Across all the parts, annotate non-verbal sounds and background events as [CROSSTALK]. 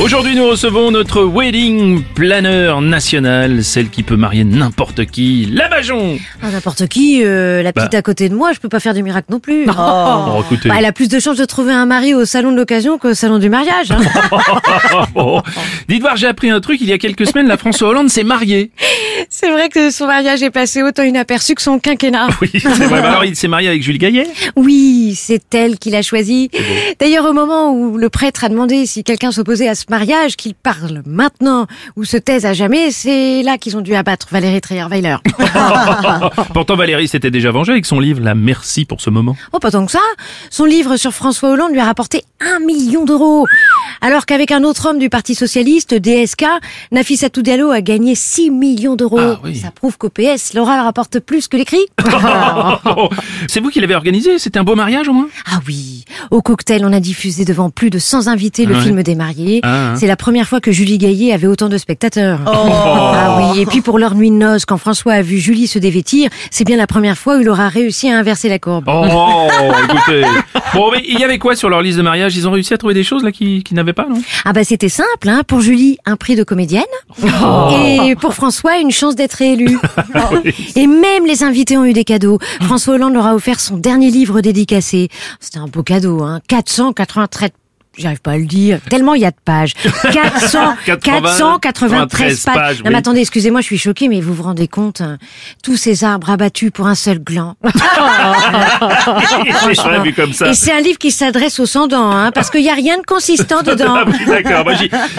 Aujourd'hui, nous recevons notre wedding planner national, celle qui peut marier n'importe qui, la Bajon. Ah, n'importe qui, euh, la petite Bah. à côté de moi, je peux pas faire du miracle non plus. [LAUGHS] Oh, écoutez. Bah, elle a plus de chances de trouver un mari au salon de l'occasion qu'au salon du mariage. hein. [LAUGHS] Oh. Dites voir, j'ai appris un truc. Il y a quelques semaines, la François Hollande s'est mariée. C'est vrai que son mariage est passé autant inaperçu que son quinquennat. [LAUGHS] Oui, c'est vrai. Alors, il s'est marié avec Julie Gaillet? Oui, c'est elle qui l'a choisi. D'ailleurs, au moment où le prêtre a demandé si quelqu'un s'opposait à ce mariage, qu'il parle maintenant ou se taise à jamais, c'est là qu'ils ont dû abattre Valérie Trierweiler. [LAUGHS] Pourtant, Valérie s'était déjà vengée avec son livre La Merci pour ce moment. Oh, pas tant que ça. Son livre sur François Hollande lui a rapporté un million d'euros. Alors qu'avec un autre homme du Parti Socialiste, DSK, Nafissatou Diallo a gagné 6 millions d'euros. Ah oui. Ça prouve qu'au PS, l'oral rapporte plus que l'écrit. Oh, [LAUGHS] c'est vous qui l'avez organisé? C'était un beau mariage au moins? Ah oui, au cocktail, on a diffusé devant plus de 100 invités le Ouais. film des mariés. Ah, hein. C'est la première fois que Julie Gaillet avait autant de spectateurs. Ah oui, et puis pour leur nuit de noces, quand François a vu Julie se dévêtir, c'est bien la première fois où il aura réussi à inverser la courbe. Oh, [LAUGHS] écoutez. Bon, mais il y avait quoi sur leur liste de mariage Ils ont réussi à trouver des choses là qui, qui n'avaient pas, non? Ah bah c'était simple, hein. Pour Julie, un prix de comédienne. Et pour François, une chance d'être élu. [LAUGHS] Et même les invités ont eu des cadeaux. François Hollande leur a offert son dernier livre dédicacé. C'était un beau cadeau, hein. 493 J'arrive pas à le dire. Tellement il y a de pages. 400, 493 pages. pages, Non, mais attendez, excusez-moi, je suis choquée, mais vous vous rendez compte, hein, tous ces arbres abattus pour un seul gland. [LAUGHS] Vu comme ça. Et c'est un livre qui s'adresse aux sans-dents, hein, parce qu'il y a rien de consistant [LAUGHS] dedans. Ah oui, d'accord. Euh,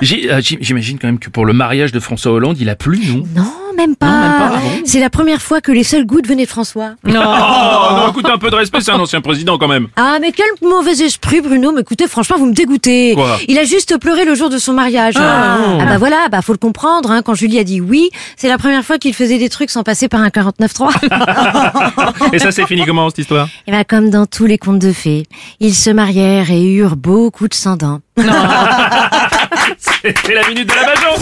J'imagine quand même que pour le mariage de François Hollande, il a plu, non? Non, même pas. Non, même pas, ah bon C'est la première fois que les seules gouttes venaient de François. [LAUGHS] Oh, non, écoutez, un peu de respect, c'est un ancien président quand même. Ah, mais quel mauvais esprit, Bruno. Mais écoutez, franchement, vous me dégoûtez. Quoi Il a juste pleuré le jour de son mariage. Ah, bah voilà, bah faut le comprendre. Hein, quand Julie a dit oui, c'est la première fois qu'il faisait des trucs sans passer par un 49.3. [LAUGHS] Et ça, c'est fini comment cette histoire Et bah comme dans tous les contes de fées, ils se marièrent et eurent beaucoup de sang-dents. [LAUGHS] C'est la minute de la Bajon